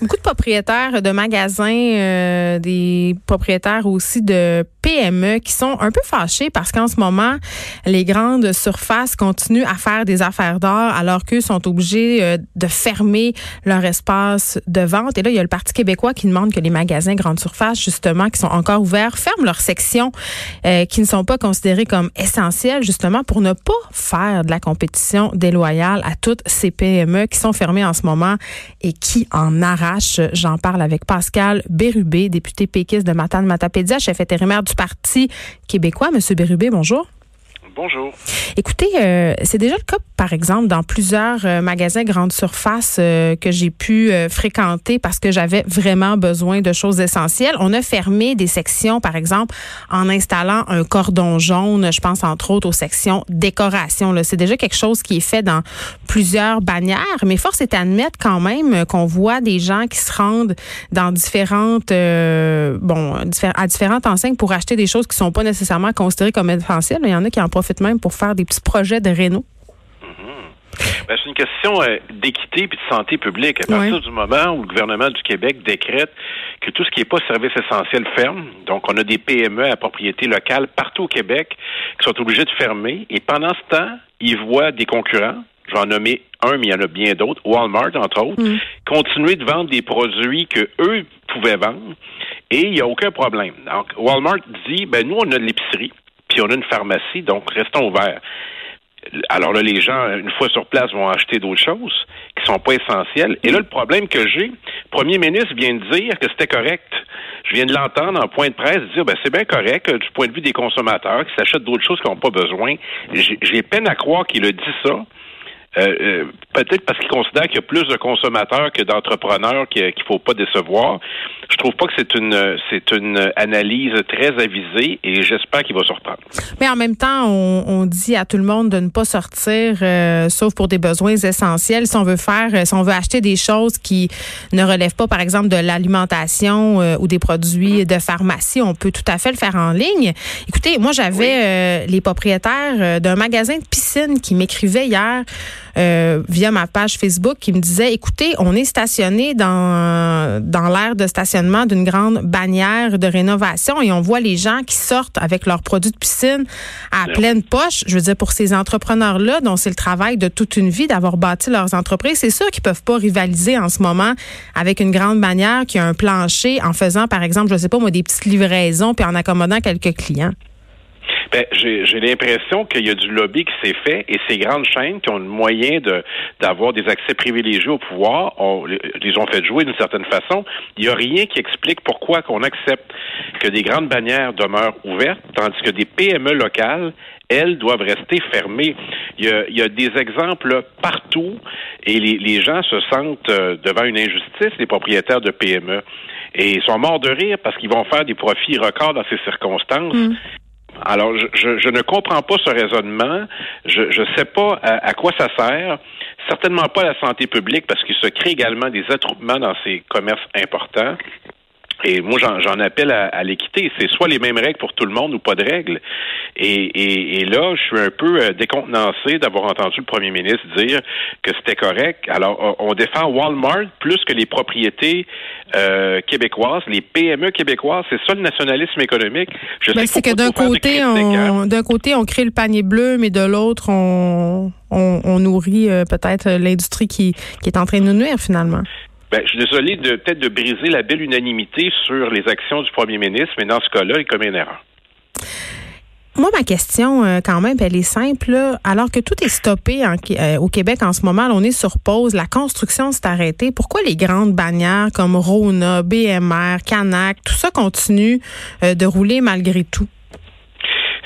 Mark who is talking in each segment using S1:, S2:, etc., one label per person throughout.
S1: Beaucoup de propriétaires de magasins, euh, des propriétaires aussi de PME qui sont un peu fâchés parce qu'en ce moment, les grandes surfaces continuent à faire des affaires d'or alors qu'eux sont obligés euh, de fermer leur espace de vente. Et là, il y a le Parti québécois qui demande que les magasins grandes surfaces, justement, qui sont encore ouverts, ferment leurs sections euh, qui ne sont pas considérées comme essentielles, justement, pour ne pas faire de la compétition déloyale à toutes ces PME qui sont fermées en ce moment et qui en J'en parle avec Pascal Bérubé, député péquiste de Matane Matapédia, chef intérimaire du Parti québécois. Monsieur Bérubé, bonjour.
S2: Bonjour.
S1: Écoutez, euh, c'est déjà le cas, par exemple, dans plusieurs euh, magasins grande surface euh, que j'ai pu fréquenter parce que j'avais vraiment besoin de choses essentielles. On a fermé des sections, par exemple, en installant un cordon jaune. Je pense entre autres aux sections décoration. C'est déjà quelque chose qui est fait dans plusieurs bannières, mais force est d'admettre quand même qu'on voit des gens qui se rendent dans différentes, bon, à différentes enseignes pour acheter des choses qui sont pas nécessairement considérées comme essentielles. Il y en a qui en profitent même pour faire des petits projets de réno?
S2: Ben, c'est une question euh, d'équité et de santé publique. À partir du moment où le gouvernement du Québec décrète que tout ce qui n'est pas service essentiel ferme, donc on a des PME à propriété locale partout au Québec qui sont obligés de fermer, et pendant ce temps, ils voient des concurrents, je vais en nommer un, mais il y en a bien d'autres, Walmart entre autres, mm. continuer de vendre des produits que eux pouvaient vendre, et il n'y a aucun problème. Donc, Walmart dit, ben nous, on a de l'épicerie, puis on a une pharmacie, donc restons ouverts. Alors là, les gens, une fois sur place, vont acheter d'autres choses qui sont pas essentielles. Et là, le problème que j'ai, le premier ministre vient de dire que c'était correct. Je viens de l'entendre en point de presse dire, ben c'est bien correct du point de vue des consommateurs qui s'achètent d'autres choses qu'ils n'ont pas besoin. J'ai peine à croire qu'il a dit ça. Euh, euh, peut-être parce qu'il considère qu'il y a plus de consommateurs que d'entrepreneurs qu'il ne faut pas décevoir. Je trouve pas que c'est une c'est une analyse très avisée et j'espère qu'il va sortir.
S1: Mais en même temps, on, dit à tout le monde de ne pas sortir, euh, sauf pour des besoins essentiels. Si on veut faire, si on veut acheter des choses qui ne relèvent pas, par exemple, de l'alimentation ou des produits de pharmacie, on peut tout à fait le faire en ligne. Écoutez, moi j'avais les propriétaires d'un magasin de piscine qui m'écrivaient hier. Euh, via ma page Facebook qui me disait écoutez, on est stationné dans dans l'aire de stationnement d'une grande bannière de rénovation et on voit les gens qui sortent avec leurs produits de piscine à ben pleine poche. Je veux dire pour ces entrepreneurs là dont c'est le travail de toute une vie d'avoir bâti leurs entreprises, c'est sûr qu'ils peuvent pas rivaliser en ce moment avec une grande bannière qui a un plancher en faisant par exemple, je sais pas moi des petites livraisons puis en accommodant quelques clients.
S2: Ben, j'ai l'impression qu'il y a du lobby qui s'est fait et ces grandes chaînes qui ont le moyen d'avoir des accès privilégiés au pouvoir on, les ont fait jouer d'une certaine façon. Il n'y a rien qui explique pourquoi qu'on accepte que des grandes bannières demeurent ouvertes, tandis que des PME locales, elles doivent rester fermées. Il y a, des exemples partout et les, gens se sentent euh, devant une injustice, les propriétaires de PME. Et ils sont morts de rire parce qu'ils vont faire des profits records dans ces circonstances. Mm. Alors, je, ne comprends pas ce raisonnement. Je ne sais pas à, quoi ça sert. Certainement pas à la santé publique parce qu'il se crée également des attroupements dans ces commerces importants. Et moi, j'en appelle à, l'équité. C'est soit les mêmes règles pour tout le monde ou pas de règles. Et, là, je suis un peu euh, décontenancé d'avoir entendu le premier ministre dire que c'était correct. Alors, on défend Walmart plus que les propriétés euh, québécoises, les PME québécoises. C'est ça le nationalisme économique.
S1: Je ben, c'est que d'un côté, on, d'un côté, on crée le panier bleu, mais de l'autre, on, on, nourrit euh, peut-être l'industrie qui, qui est en train de nous nuire finalement.
S2: Ben, je suis désolé de peut-être de briser la belle unanimité sur les actions du premier ministre, mais dans ce cas-là, il commet une erreur.
S1: Moi, ma question, euh, quand même, elle est simple. Alors que tout est stoppé euh, au Québec en ce moment, on est sur pause, la construction s'est arrêtée. Pourquoi les grandes bannières comme Rona, BMR, Canac, tout ça continue euh, de rouler malgré tout?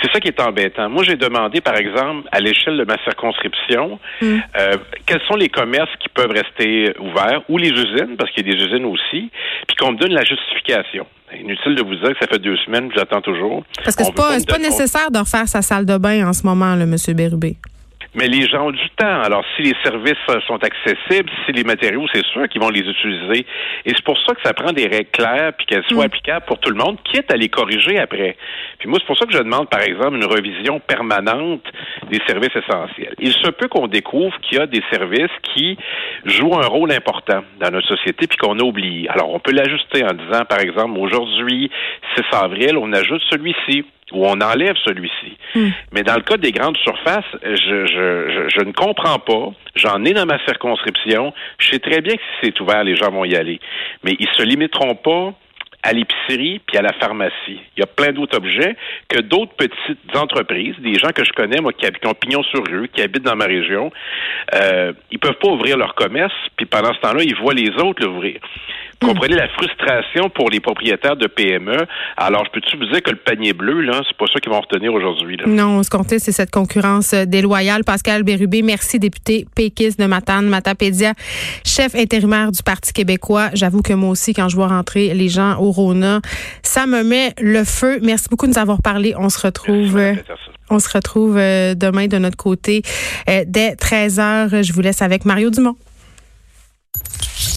S2: C'est ça qui est embêtant. Moi, j'ai demandé, par exemple, à l'échelle de ma circonscription, mm. euh, quels sont les commerces qui peuvent rester ouverts ou les usines, parce qu'il y a des usines aussi, puis qu'on me donne la justification. Inutile de vous dire que ça fait deux semaines j'attends toujours.
S1: Parce que c'est pas, pas nécessaire de refaire sa salle de bain en ce moment, le Monsieur Bérubé.
S2: Mais les gens ont du temps. Alors, si les services sont accessibles, si les matériaux, c'est sûr qu'ils vont les utiliser. Et c'est pour ça que ça prend des règles claires puis qu'elles soient mm. applicables pour tout le monde, quitte à les corriger après. Puis moi, c'est pour ça que je demande, par exemple, une revision permanente des services essentiels. Il se peut qu'on découvre qu'il y a des services qui jouent un rôle important dans notre société puis qu'on a oublié. Alors, on peut l'ajuster en disant, par exemple, aujourd'hui, 6 avril, on ajoute celui-ci ou on enlève celui-ci. Hmm. Mais dans le cas des grandes surfaces, je, je, je, ne comprends pas. J'en ai dans ma circonscription. Je sais très bien que si c'est ouvert, les gens vont y aller. Mais ils se limiteront pas à l'épicerie puis à la pharmacie. Il y a plein d'autres objets que d'autres petites entreprises, des gens que je connais, moi, qui, ont pignon sur rue, qui habitent dans ma région, euh, ils peuvent pas ouvrir leur commerce, puis pendant ce temps-là, ils voient les autres l'ouvrir. Vous comprenez la frustration pour les propriétaires de PME. Alors, je peux-tu vous dire que le panier bleu, là, c'est pas ça qu'ils vont retenir aujourd'hui.
S1: Non, ce qu'on comptait, c'est cette concurrence euh, déloyale. Pascal Bérubé, merci, député péquiste de Matane, Matapédia, chef intérimaire du Parti québécois. J'avoue que moi aussi, quand je vois rentrer les gens au Rona, ça me met le feu. Merci beaucoup de nous avoir parlé. On se retrouve. Euh, on se retrouve euh, demain de notre côté dès 13 h. Je vous laisse avec Mario Dumont.